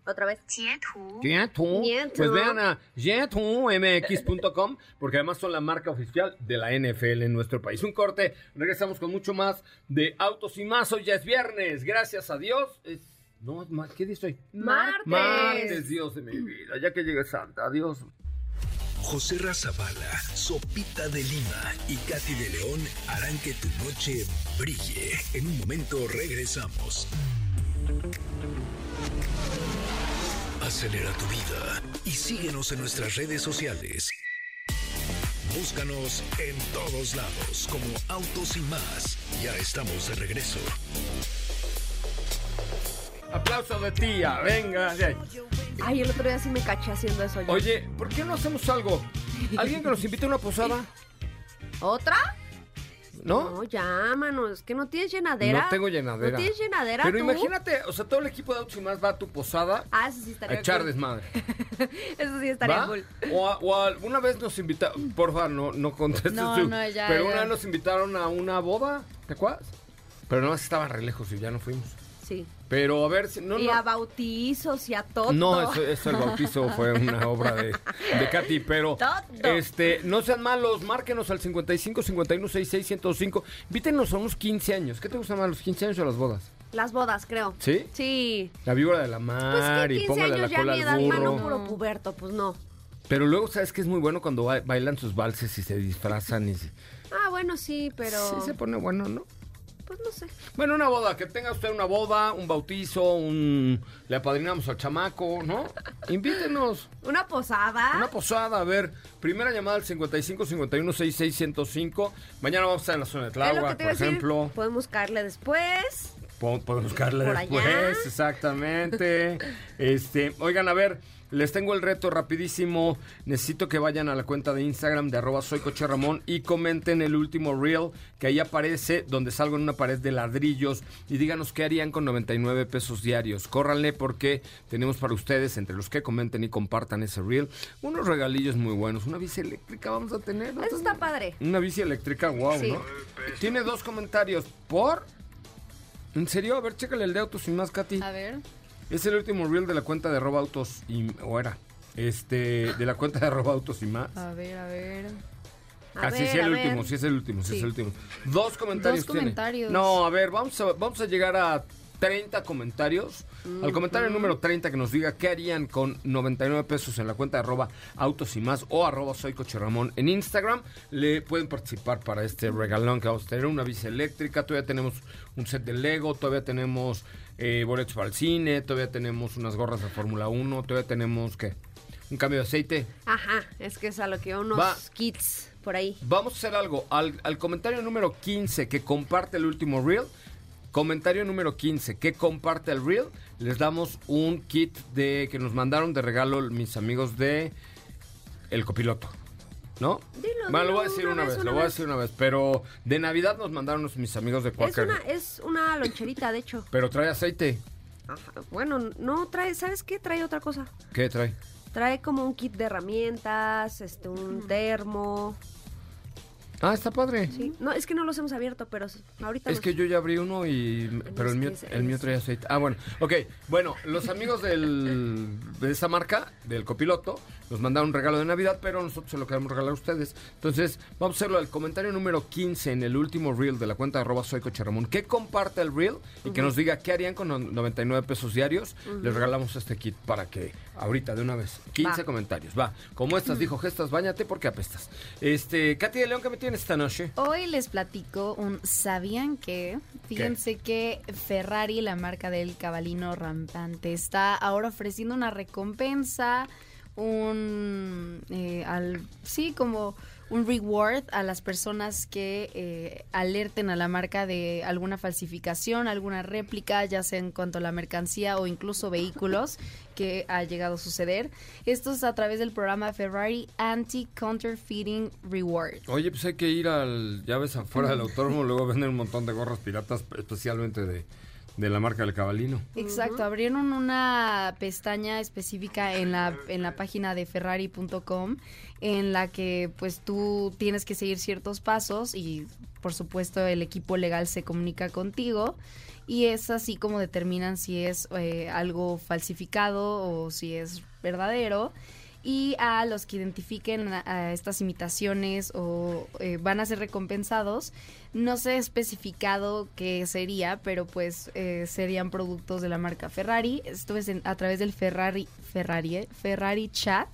otra vez.
截图
，Jeton. Jeton. Pues vean a jetonmx.com porque además son la marca oficial de la NFL en nuestro país. Un corte, regresamos con mucho más de Autos y Más. Hoy ya es viernes, gracias a Dios. Es- no, es más, ¿qué día es hoy?
Martes.
Martes, Dios de mi vida, ya que llegue Santa, adiós.
José Razabala, Sopita de Lima y Katy de León harán que tu noche brille. En un momento regresamos. Acelera tu vida y síguenos en nuestras redes sociales. Búscanos en todos lados como Autos y más. Ya estamos de regreso.
Aplauso de tía, venga. de ahí.
Ay, el otro día sí me caché haciendo eso yo.
Oye, ¿por qué no hacemos algo? ¿Alguien que nos invite a una posada?
¿Otra?
¿No?
No, ya, mano. Es que no tienes llenadera.
No tengo llenadera.
¿No tienes llenadera
Pero
tú?
imagínate, o sea, todo el equipo de Autos y más va a tu posada
Ah, eso sí
a
estaría
echar
cool.
desmadre.
Eso sí estaría
¿Va?
cool.
O, a- o a- alguna vez nos invitaron, porfa, no, no contestes
No,
tú.
no, ya,
Pero
ya.
una vez nos invitaron a una boda, ¿te acuerdas? Pero no, estaban re lejos y ya no fuimos.
Sí.
Pero a ver si... No,
y
no,
a bautizos y a todo.
No, eso, eso el bautizo fue una obra de, de Katy, pero
Todo.
este, no sean malos, márquenos al 55 51 66 105. Invítenos a unos 15 años. ¿Qué te gusta más, los 15 años o las bodas?
Las bodas, creo.
¿Sí?
Sí.
La víbora de la
Pues
mar
que
y
15
póngale
años
la
ya
cola
edad,
al
mano,
burro.
puro puberto, pues no.
Pero luego, ¿sabes que es muy bueno cuando ba- bailan sus valses y se disfrazan y se,
Ah, bueno, sí, pero...
sí se pone bueno, ¿no?
Pues no sé.
Bueno, una boda, que tenga usted una boda, un bautizo, un... Le apadrinamos al chamaco, ¿no? Invítenos.
Una posada.
Una posada, a ver, primera llamada al 55 51 66 105. Mañana vamos a estar en la zona de Tláhuac, por ejemplo.
Podemos caerle después.
Po- Podemos buscarle
Por
después,
allá.
exactamente. Este, oigan, a ver, les tengo el reto rapidísimo. Necesito que vayan a la cuenta de Instagram de arroba soy Coche Ramón y comenten el último reel que ahí aparece donde salgo en una pared de ladrillos y díganos qué harían con 99 pesos diarios. Córranle porque tenemos para ustedes, entre los que comenten y compartan ese reel, unos regalillos muy buenos. Una bici eléctrica vamos a tener. ¿no?
Eso está padre.
Una bici eléctrica, wow,
Sí.
¿no? Tiene dos comentarios. ¿Por? ¿En serio? A ver, chécale el de autos y más, Katy.
A ver.
Es el último reel de la cuenta de arroba autos y... o era. Este, de la cuenta de arroba autos y más.
A ver, a ver.
A
Ah, sí, sí, el último, sí es el último, sí, es el último. Dos comentarios
Dos
tiene.
comentarios.
No, a ver, vamos a, vamos a llegar a 30 comentarios. Al comentario número 30 que nos diga qué harían con 99 pesos en la cuenta de arroba autos y más o arroba soy Coche Ramón en Instagram. Le pueden participar para este regalón que vamos a tener. Una bici eléctrica, todavía tenemos un set de Lego, todavía tenemos eh, boletos para el cine, todavía tenemos unas gorras de Fórmula 1, todavía tenemos, ¿qué? Un cambio de aceite.
Ajá, es que es a lo que unos
Va.
kits por ahí.
Vamos a hacer algo. Al, al comentario número 15 que comparte el último reel, comentario número 15 que comparte el reel, les damos un kit de que nos mandaron de regalo mis amigos de El Copiloto. ¿No?
Dilo,
Bueno, lo voy a decir
una
una
vez,
vez,
una
lo voy a decir una vez. Pero de Navidad nos mandaron los- mis amigos de
Es
Quaker.
una, es una loncherita, de hecho.
Pero trae aceite.
Ajá, Bueno, no trae, ¿sabes qué? Trae otra cosa.
¿Qué trae?
Trae como un kit de herramientas, este, un termo.
Ah, está padre.
Sí. No, es que no los hemos abierto, pero ahorita
Es
los-
que yo ya abrí uno y... Pero el mío, el mío trae aceite. Ah, bueno. Ok, bueno, los amigos del, de esa marca, del copiloto, nos mandaron un regalo de Navidad, pero nosotros se lo queremos regalar a ustedes. Entonces, vamos a hacerlo al comentario número 15 en el último reel de la cuenta de arroba soy Ramón, que comparte el reel y que nos diga qué harían con no- 99 pesos diarios. Les regalamos este kit para que ahorita de una vez, 15
Va.
comentarios. Va, como estas, dijo Gestas, bañate porque apestas. Este, Katy de León, ¿qué me tienes esta noche?
Hoy les platico un ¿sabían que? Fíjense que Ferrari, la marca del cabalino rampante, está ahora ofreciendo una recompensa, un eh, al sí como un reward a las personas que eh, alerten a la marca de alguna falsificación, alguna réplica, ya sea en cuanto a la mercancía o incluso vehículos que ha llegado a suceder. Esto es a través del programa Ferrari Anti-Counterfeiting Reward.
Oye, pues hay que ir al, ya ves, afuera del autódromo, luego venden un montón de gorras piratas, especialmente de, de la marca del cabalino.
Exacto, abrieron una pestaña específica en la, en la página de ferrari.com en la que pues tú tienes que seguir ciertos pasos y por supuesto el equipo legal se comunica contigo y es así como determinan si es eh, algo falsificado o si es verdadero y a los que identifiquen a, estas imitaciones o eh, van a ser recompensados. No sé especificado qué sería, pero pues eh, serían productos de la marca Ferrari. Esto es a través del Ferrari, Ferrari, ¿eh? Ferrari Chat.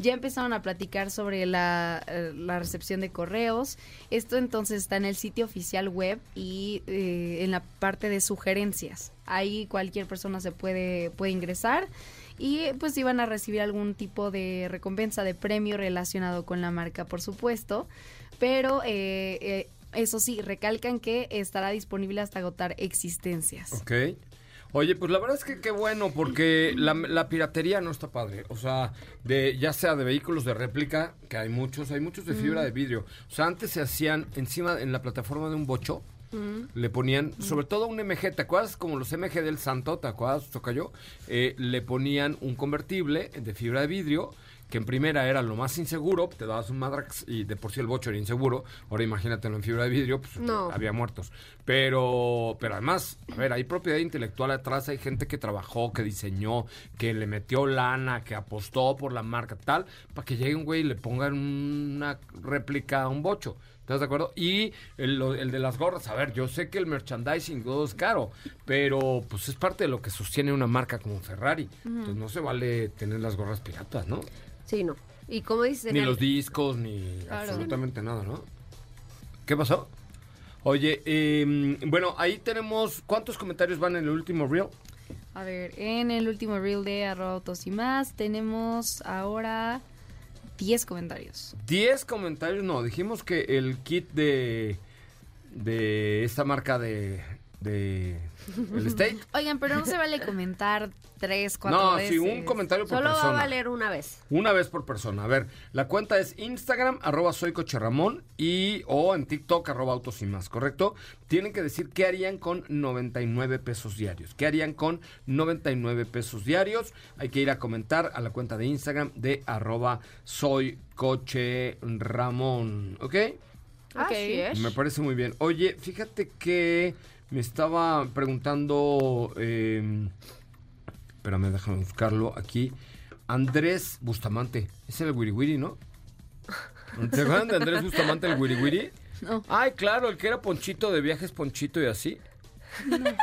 Ya empezaron a platicar sobre la, eh, la recepción de correos. Esto entonces está en el sitio oficial web y eh, en la parte de sugerencias. Ahí cualquier persona se puede, puede ingresar y pues iban a recibir algún tipo de recompensa de premio relacionado con la marca, por supuesto. Pero eh, eh, eso sí, recalcan que estará disponible hasta agotar existencias.
Ok. Oye, pues la verdad es que qué bueno, porque la, la piratería no está padre. O sea, de ya sea de vehículos de réplica, que hay muchos, hay muchos de fibra de vidrio. O sea, antes se hacían encima, en la plataforma de un bocho, Le ponían, sobre todo un MG, ¿te acuerdas? Como los MG del Santo, ¿te acuerdas? Tocayo, eh, le ponían un convertible de fibra de vidrio, que en primera era lo más inseguro, te dabas un madrax y de por sí el bocho era inseguro. Ahora imagínatelo en fibra de vidrio, pues
No.
había muertos. Pero, pero además, a ver, hay propiedad intelectual atrás, hay gente que trabajó, que diseñó, que le metió lana, que apostó por la marca tal, para que llegue un güey y le pongan una réplica a un bocho. ¿Estás de acuerdo? Y el, de las gorras, a ver, yo sé que el merchandising todo es caro, pero pues es parte de lo que sostiene una marca como Ferrari. Entonces no se vale tener las gorras piratas, ¿no?
Sí, no. Y como dices,
Ni
el-
los discos, ni
Claro.
absolutamente nada, ¿no? ¿Qué pasó? Oye, eh, bueno, ahí tenemos... ¿Cuántos comentarios van en el último reel?
A ver, en el último reel de arroba autos y más tenemos ahora 10 comentarios.
10 comentarios, no, dijimos que el kit de... De esta marca de... De... El steak.
Oigan, pero no se vale comentar tres, cuatro
No,
veces.
sí, un comentario por
Solo va a
persona.
valer una vez.
Una vez por persona. A ver, la cuenta es Instagram, arroba soy Coche Ramón, y o en TikTok, arroba autos y más, ¿correcto? Tienen que decir qué harían con 99 pesos diarios. ¿Qué harían con 99 pesos diarios? Hay que ir a comentar a la cuenta de Instagram de arroba soy Coche Ramón, ¿ok?
Así es.
Me parece muy bien. Oye, fíjate que me estaba preguntando. Eh, espérame, déjame buscarlo aquí. Andrés Bustamante. Es el Wiri Wiri, ¿no? ¿Te acuerdan de Andrés Bustamante, el Wiri Wiri?
No.
Ay, claro, el que era Ponchito de viajes Ponchito y así.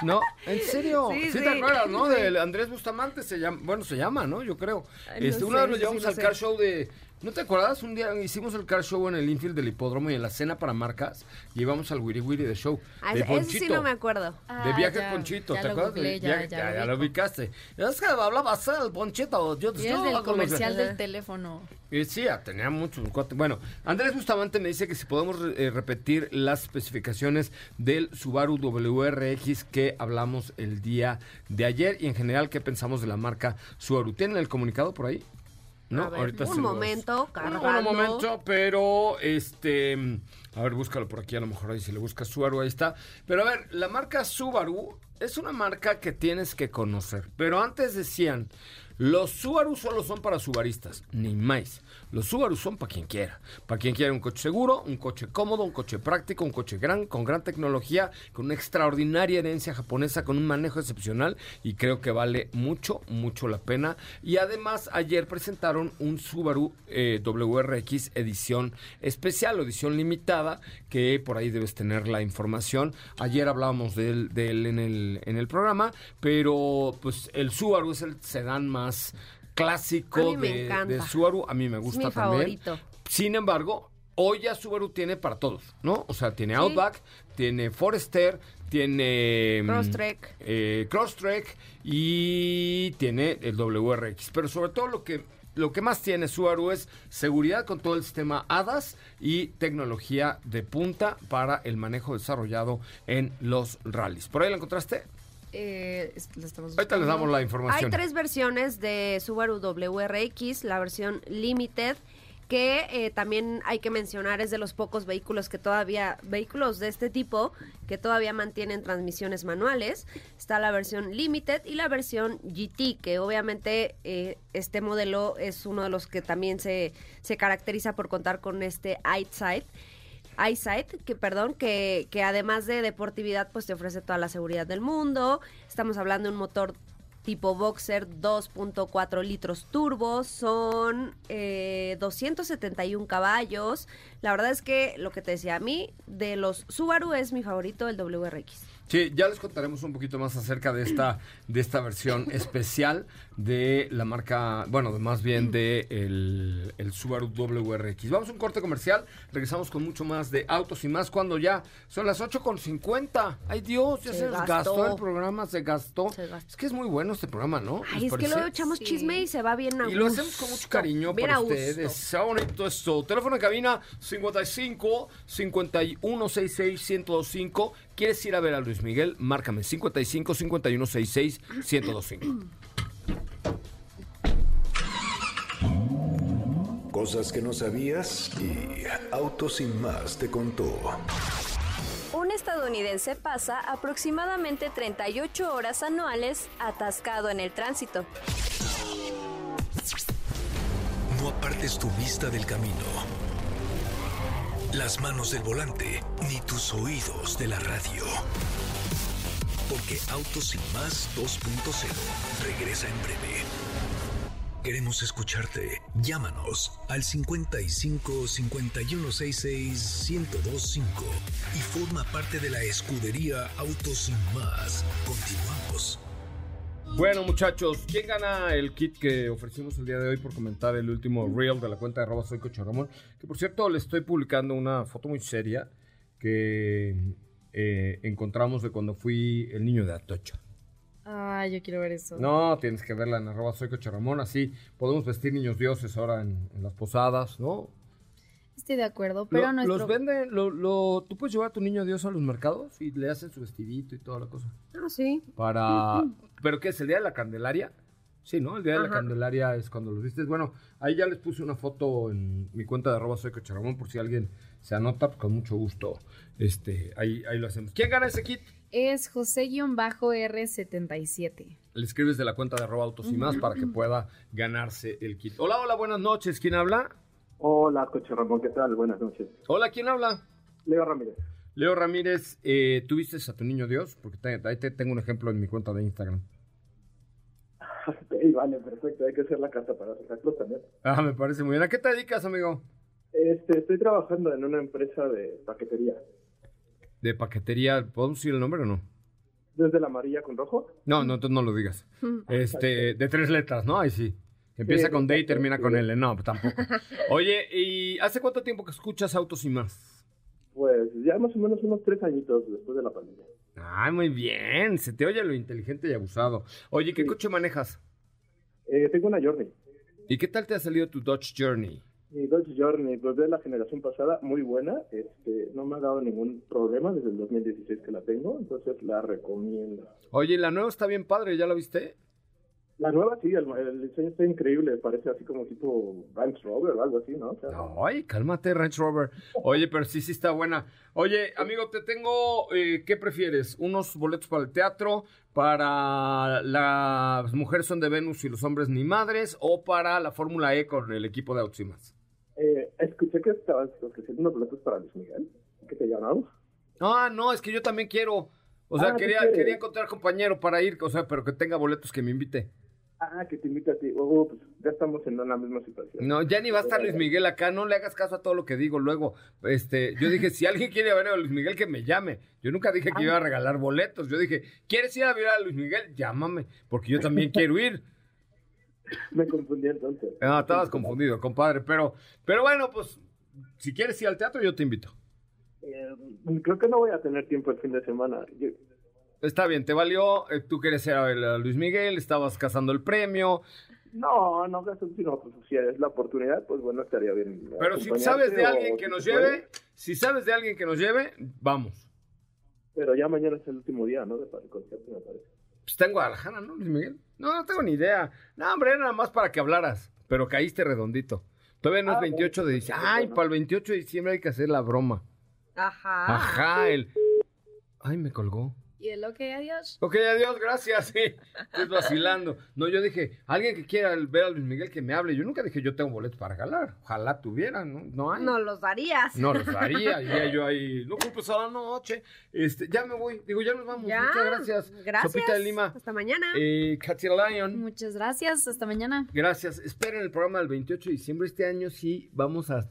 No, en serio.
Sí,
Sí,
sí.
te acuerdas, ¿no?
Sí.
De Andrés Bustamante se llama, bueno, se llama, ¿no? Yo creo.
Ay, no
este,
sé,
una vez lo llevamos al car show de ¿No te acuerdas? Un día hicimos el car show en el infield del hipódromo y en la cena para marcas llevamos al Wiri Wiri de show.
Ah,
de
ese sí no me acuerdo.
De
Ah,
viaje
ya,
Ponchito,
ya
¿te
lo
acuerdas?
googleé,
De
ya,
viaje-
ya
ya,
lo
ya lo ubicaste. Es que hablaba así el Ponchito. Yo,
Y es
yo
del comercial del teléfono.
Eh, sí, ah, tenía mucho. un cuate. Bueno, Andrés Bustamante me dice que si podemos eh, repetir las especificaciones del Subaru WRX que hablamos el día de ayer y en general qué pensamos de la marca Subaru. ¿Tienen el comunicado por ahí? No,
ver,
ahorita
un
se
momento,
Un-
cargando.
Un momento, pero este. A ver, búscalo por aquí, a lo mejor ahí si le buscas Subaru, ahí está. Pero a ver, la marca Subaru es una marca que tienes que conocer. Pero antes decían, los Subaru solo son para subaristas, ni más. Los Subaru son para quien quiera. Para quien quiera un coche seguro, un coche cómodo, un coche práctico, un coche gran, con gran tecnología, con una extraordinaria herencia japonesa, con un manejo excepcional y creo que vale mucho, mucho la pena. Y además ayer presentaron un Subaru eh, WRX edición especial, edición limitada, que por ahí debes tener la información. Ayer hablábamos de él, de él en, el, en el programa, pero pues el Subaru es el sedán más clásico de, de Subaru. A mí me
Es
gusta
mi
también.
favorito.
Sin embargo, hoy ya Subaru tiene para todos, ¿no? O sea, tiene Outback, tiene Forester, tiene... mm,
Crosstrek.
eh, Crosstrek y tiene el WRX. Pero sobre todo lo que, lo que más tiene Subaru es seguridad con todo el sistema ADAS y tecnología de punta para el manejo desarrollado en los rallies. ¿Por ahí la encontraste?
Eh,
Ahorita les damos la
Hay
información.
tres versiones de Subaru WRX, la versión Limited que eh, también hay que mencionar es de los pocos vehículos que todavía, vehículos de este tipo, que todavía mantienen transmisiones manuales. Está la versión Limited y la versión GT, que obviamente eh, este modelo es uno de los que también se, se caracteriza por contar con este EyeSight. EyeSight, que perdón, que, que además de deportividad, pues te ofrece toda la seguridad del mundo. Estamos hablando de un motor tipo Boxer 2.4 litros turbo, son eh, 271 caballos. La verdad es que lo que te decía a mí, de los Subaru es mi favorito el WRX.
Sí, ya les contaremos un poquito más acerca de esta, de esta versión especial de la marca, bueno, más bien de el, el Subaru WRX. Vamos a un corte comercial, regresamos con mucho más de autos y más cuando ya son las 8.50. Ay Dios, ya se,
Se
gastó.
gastó.
el programa, se gastó.
Se gastó.
Es que es muy bueno este programa, ¿no?
Ay,
¿Les
es que luego echamos
Sí.
chisme y se va bien a
Y lo hacemos con mucho cariño
Bien
para ustedes. Sea bonito esto. Teléfono de cabina 55 5166 1025. ¿Quieres ir a ver a Luis Miguel? Márcame 55 5166 1025.
Cosas que no sabías y Auto Sin Más te contó.
Un estadounidense pasa aproximadamente 38 horas anuales atascado en el tránsito.
No apartes tu vista del camino, las manos del volante, ni tus oídos de la radio. Porque Autos Sin Más 2.0 regresa en breve. Queremos escucharte. Llámanos al 55 5166 1025 y forma parte de la escudería Autos Sin Más. Continuamos.
Bueno, muchachos, ¿quién gana el kit que ofrecimos el día de hoy por comentar el último reel de la cuenta de arroba soy Coche Ramón? Que por cierto, le estoy publicando una foto muy seria que eh, encontramos de cuando fui el niño de Atocha.
Ay, yo quiero ver eso.
No, tienes que verla en arroba soy Coche Ramón, así podemos vestir niños dioses ahora en, en las posadas, ¿no?
Estoy de acuerdo, pero
Lo-
nuestro...
Los venden, lo, lo- tú puedes llevar a tu niño dios a los mercados y le hacen su vestidito y toda la cosa.
Ah, sí.
Para. ¿Pero qué es? ¿El día de la Candelaria? Sí, ¿no? El día de la. Candelaria es cuando los vistes. Bueno, ahí ya les puse una foto en mi cuenta de arroba soy Coche Ramón, por si alguien se anota, pues con mucho gusto. Este, ahí, ahí lo hacemos. ¿Quién gana ese kit?
Es José-R77.
Le escribes de la cuenta de arroba autos y más para que pueda ganarse el kit. Hola, hola, buenas noches. ¿Quién habla?
Hola, Coche Ramón, ¿qué tal? Buenas noches.
Hola, ¿quién habla?
Leo Ramírez.
Leo Ramírez, eh, ¿tú vistes a tu niño Dios? Porque te- ahí te tengo un ejemplo en mi cuenta de Instagram.
Sí, vale, perfecto. Hay que hacer la carta para sacarlo también.
Ah, me parece muy bien. ¿A qué te dedicas, amigo?
Este, estoy trabajando en una empresa de paquetería.
De paquetería, ¿podemos decir el nombre o no?
Desde la amarilla con rojo.
No, no, entonces no lo digas. Este, de tres letras, ¿no? Ahí sí. Empieza
Sí,
con D y termina
sí.
con L. No, pues tampoco. Oye, ¿y hace cuánto tiempo que escuchas Autos y más?
Pues ya más o menos unos tres añitos después de la pandemia.
Ay, muy bien. Se te oye lo inteligente y abusado. Oye, ¿qué
Sí.
coche manejas?
Eh, tengo una Journey.
¿Y qué tal te ha salido tu Dodge Journey?
Mi Dodge Journey, pues de la generación pasada, muy buena. Este, no me ha dado ningún problema desde el 2016 que la tengo, entonces la recomiendo.
Oye, la nueva está bien padre, ¿ya la viste?
La nueva sí, el, el diseño está increíble, parece así como tipo Range Rover o algo así, ¿no? O sea,
Ay, cálmate, Range Rover. Oye, pero sí, sí está buena. Oye, amigo, te tengo, eh, ¿qué prefieres? ¿Unos boletos para el teatro, para las mujeres son de Venus y los hombres ni madres, o para la Fórmula E con el equipo de Auximas?
eh, escuché que estabas ofreciendo unos boletos para Luis Miguel, que te llamamos.
Ah, no, es que yo también quiero. O sea,
Ah, ¿tú
quería, quería encontrar compañero para ir, o sea, pero que tenga boletos que me invite.
Ah, que te invita a ti. Oh, pues ya estamos en la misma situación.
No, ya ni va a estar Luis Miguel acá, no le hagas caso a todo lo que digo luego. Este, yo dije, si alguien quiere ver a Luis Miguel, que me llame. Yo nunca dije que iba a regalar boletos. Yo dije, ¿quieres ir a ver a Luis Miguel? Llámame, porque yo también quiero ir.
Me confundí entonces.
Ah, estabas confundido, compadre. Pero, pero bueno, pues, si quieres ir al teatro, yo te invito.
Eh, creo que no voy a tener tiempo el fin de semana. Yo-
Está bien, te valió. eh, tú quieres a a Luis Miguel, estabas cazando el premio.
no, no gasto, sino pues si es la oportunidad, pues bueno, estaría bien.
Pero si sabes de alguien que nos lleve, si sabes de alguien que nos lleve, vamos.
Pero ya mañana es el último día, ¿no? De para el concierto, me parece.
Pues está en Guadalajara, ¿no, Luis Miguel? No, no tengo ni idea. No, hombre, era nada más para que hablaras, pero caíste redondito. Todavía no es
Ah,
28 de
bueno,
diciembre.
pues,
Ay, para el 28 de diciembre hay que hacer la broma.
Ajá.
Ajá, el... Ay, me colgó.
Y el ok, adiós.
Ok, adiós, gracias. Sí, estoy vacilando. No, yo dije, alguien que quiera ver a Luis Miguel que me hable. Yo nunca dije, yo tengo boletos para regalar. Ojalá tuviera, ¿no? No hay.
No los darías.
No los daría, iría yo ahí, no culpes a la noche. Este, ya me voy, digo, ya nos vamos.
Ya.
Muchas gracias.
Gracias.
Sopita de Lima.
Hasta mañana.
Eh, Katia Lion.
Muchas gracias. Hasta mañana.
Gracias. Esperen el programa del 28 de diciembre. Este año sí vamos a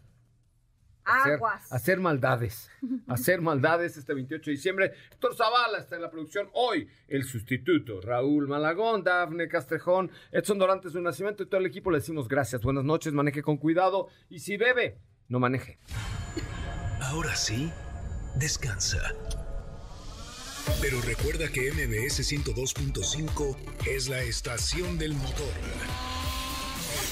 Aguas.
hacer maldades. hacer maldades este 28 de diciembre. Héctor Zavala está en la producción hoy. El sustituto. Raúl Malagón, Dafne Castrejón, Edson Dorantes de Nacimiento y todo el equipo le decimos gracias. Buenas noches, maneje con cuidado. Y si bebe, no maneje.
Ahora sí, descansa. Pero recuerda que MBS 102.5 es la estación del motor.